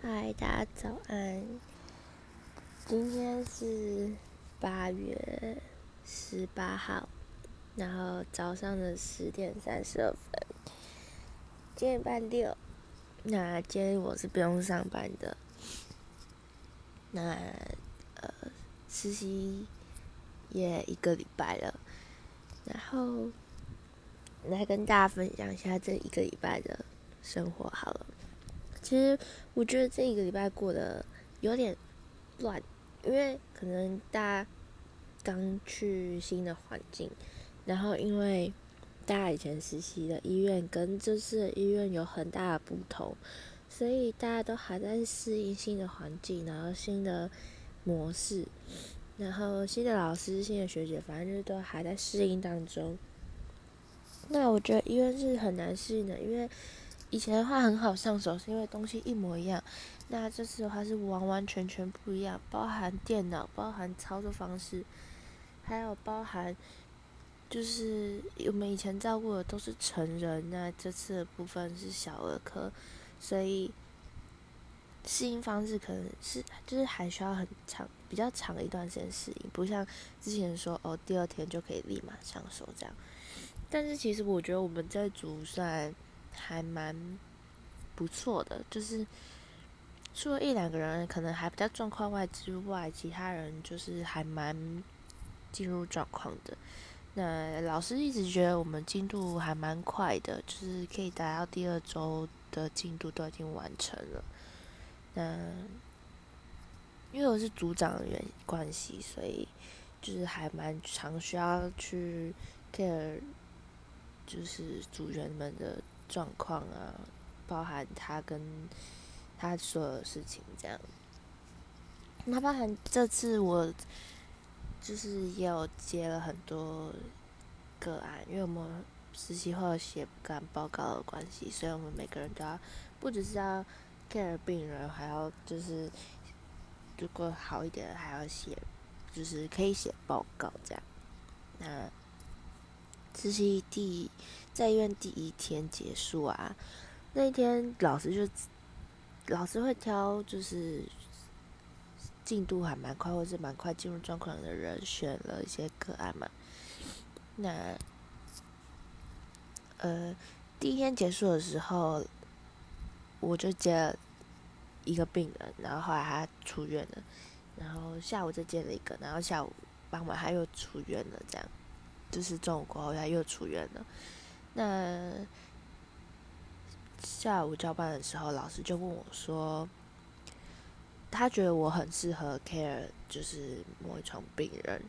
嗨，大家早安！今天是八月十八号，然后早上的十点三十二分，今天半六。那今天我是不用上班的。那呃，实习也一个礼拜了，然后来跟大家分享一下这一个礼拜的生活好了。其实我觉得这一个礼拜过得有点乱，因为可能大家刚去新的环境，然后因为大家以前实习的医院跟这次的医院有很大的不同，所以大家都还在适应新的环境，然后新的模式，然后新的老师、新的学姐，反正就是都还在适应当中。那我觉得医院是很难适应的，因为。以前的话很好上手，是因为东西一模一样。那这次的话是完完全全不一样，包含电脑，包含操作方式，还有包含就是我们以前照顾的都是成人，那这次的部分是小儿科，所以适应方式可能是就是还需要很长、比较长一段时间适应，不像之前说哦第二天就可以立马上手这样。但是其实我觉得我们在组算。还蛮不错的，就是除了一两个人可能还比较状况外之外，其他人就是还蛮进入状况的。那老师一直觉得我们进度还蛮快的，就是可以达到第二周的进度都已经完成了。那因为我是组长的原关系，所以就是还蛮常需要去 care，就是组员们的。状况啊，包含他跟他所有的事情这样。那包含这次我就是也有接了很多个案，因为我们实习后写干报告的关系，所以我们每个人都要不只是要 care 病人，还要就是如果好一点还要写，就是可以写报告这样。那实习第在医院第一天结束啊，那一天老师就老师会挑就是进度还蛮快或是蛮快进入状况的人选了一些个案嘛。那呃第一天结束的时候，我就接了一个病人，然后后来他出院了，然后下午再接了一个，然后下午傍晚他又出院了，这样。就是中午过后，他又出院了。那下午交班的时候，老师就问我说：“他觉得我很适合 care，就是某一床病人。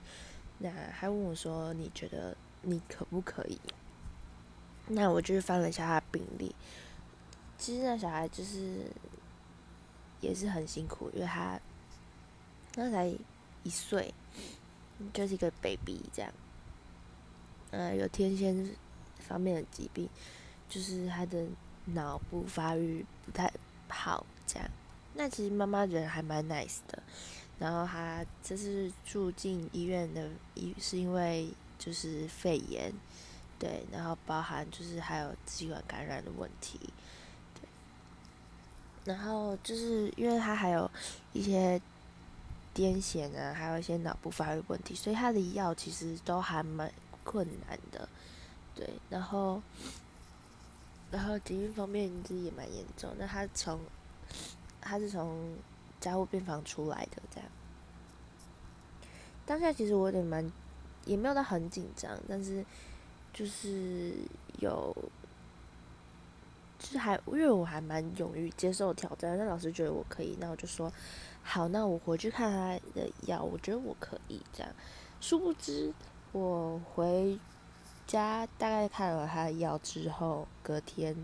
那还问我说：你觉得你可不可以？那我就是翻了一下他的病历。其实那小孩就是也是很辛苦，因为他那才一岁，就是一个 baby 这样。”呃，有天仙方面的疾病，就是他的脑部发育不太好，这样。那其实妈妈人还蛮 nice 的，然后他这是住进医院的，医是因为就是肺炎，对，然后包含就是还有支气管感染的问题，对。然后就是因为他还有一些癫痫啊，还有一些脑部发育问题，所以他的药其实都还蛮。困难的，对，然后，然后疾病方面其实也蛮严重。那他从，他是从加护病房出来的，这样。当下其实我有点蛮，也没有到很紧张，但是就是有，就是还因为我还蛮勇于接受挑战。那老师觉得我可以，那我就说好，那我回去看他的药，我觉得我可以这样。殊不知。我回家大概看了他的药之后，隔天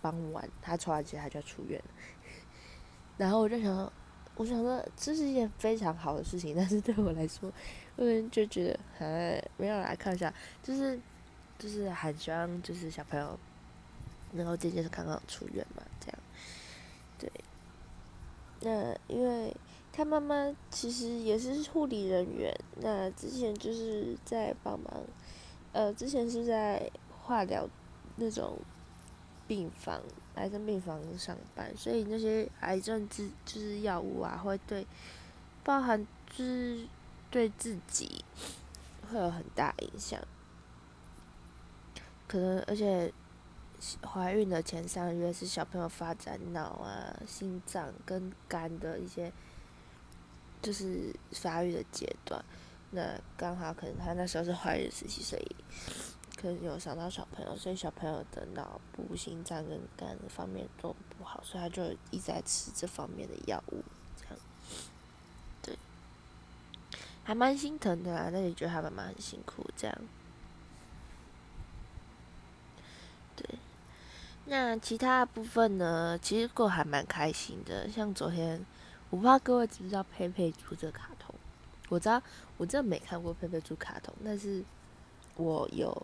傍晚他抽完血他就要出院了。然后我就想，我想说这是一件非常好的事情，但是对我来说，我就觉得还没有来看一下，就是就是很希望就是小朋友能够渐渐的刚刚出院嘛，这样。对。那因为。他妈妈其实也是护理人员，那之前就是在帮忙，呃，之前是在化疗那种病房癌症病房上班，所以那些癌症治就是药物啊，会对包含就是对自己会有很大影响。可能而且怀孕的前三个月是小朋友发展脑啊、心脏跟肝的一些就是发育的阶段，那刚好可能他那时候是怀孕时期，所以。可能有伤到小朋友，所以小朋友的脑部、心脏跟肝方面都不好，所以他就一直在吃这方面的药物，这样，对，还蛮心疼的啦。那你觉得他妈妈很辛苦，这样，对。那其他部分呢？其实过还蛮开心的。像昨天，我不知道各位知不知道佩佩猪这个卡通？我知道，我真的没看过佩佩猪卡通，但是我有。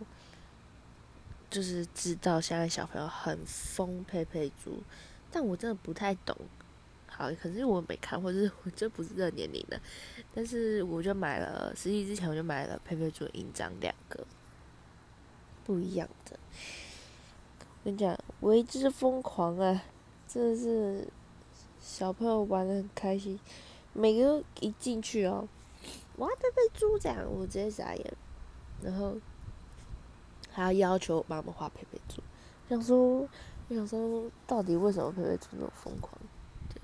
就是知道现在小朋友很疯佩佩猪，但我真的不太懂。好，可是我没看，或者是我这不是这个年龄的，但是我就买了，实习之前我就买了佩佩猪印章两个，不一样的。我跟你讲，为之疯狂啊！真的是小朋友玩的很开心，每个一进去哦，哇，佩佩猪这样，我直接傻眼，然后。还要要求帮我们画佩佩猪，想说，我想说，到底为什么佩佩猪那么疯狂？对，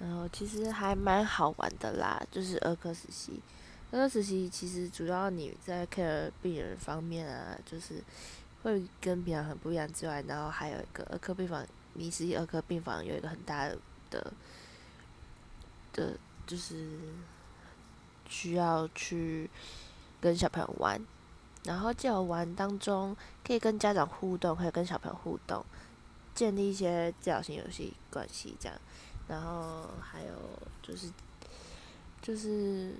然后其实还蛮好玩的啦，就是儿科实习。儿科实习其实主要你在 care 病人方面啊，就是会跟平常很不一样之外，然后还有一个儿科病房，你实习儿科病房有一个很大的的的，就是需要去跟小朋友玩。然后在玩当中，可以跟家长互动，可以跟小朋友互动，建立一些治疗性游戏关系，这样。然后还有就是，就是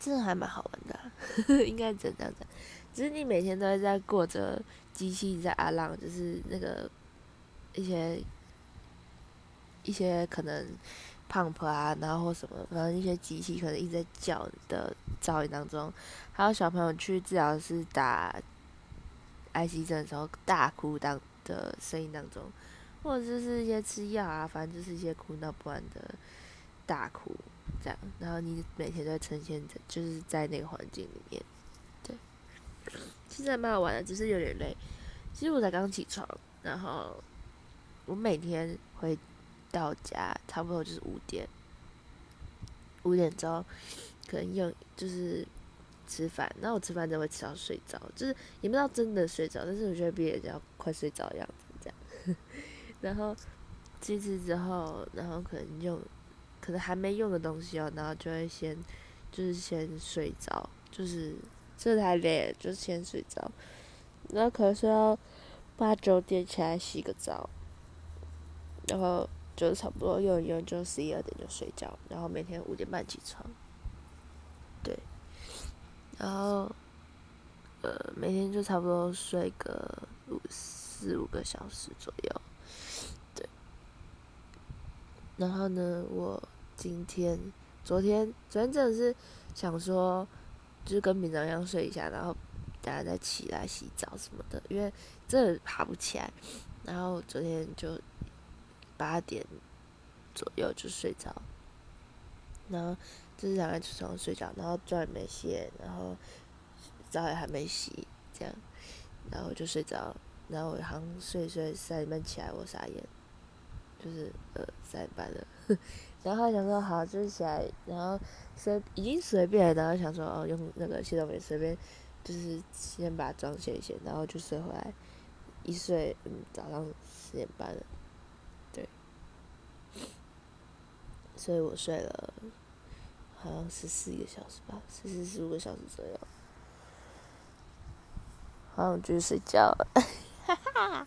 真的还蛮好玩的，应该这样子。只是你每天都会在过着机器在阿浪，就是那个一些一些可能。pump 啊，然后或什么，反正一些机器可能一直在叫的噪音当中，还有小朋友去治疗室打 IC 针的时候大哭当的声音当中，或者就是一些吃药啊，反正就是一些哭闹不安的大哭这样，然后你每天都在呈现着，就是在那个环境里面，对，其实还蛮好玩的，只是有点累。其实我才刚起床，然后我每天会。到家差不多就是五点，五点钟可能用就是吃饭，然后我吃饭就会吃到睡着，就是也不知道真的睡着，但是我觉得比人家快睡着的样子这样。然后吃吃之后，然后可能用可能还没用的东西哦，然后就会先就是先睡着，就是这太累了，就先睡着。然后可能睡到八九点起来洗个澡，然后。就差不多用一用，就十一二点就睡觉，然后每天五点半起床，对，然后，呃，每天就差不多睡个五四五个小时左右，对。然后呢，我今天、昨天、昨天真的是想说，就是跟平常一样睡一下，然后大家再起来洗澡什么的，因为真的爬不起来。然后昨天就。八点左右就睡着，然后就是两个起床睡觉，然后妆也没卸，然后澡也还没洗，这样，然后就睡着，然后我好像睡睡三点半起来，我傻眼，就是呃三点半了，然后想说好就是起来，然后随已经随便，然后想说哦用那个卸妆棉随便，就是先把妆卸一卸，然后就睡回来，一睡嗯早上十点半了。所以我睡了，好像十四个小时吧，十四十五个小时左右，好我就是睡觉了，哈哈。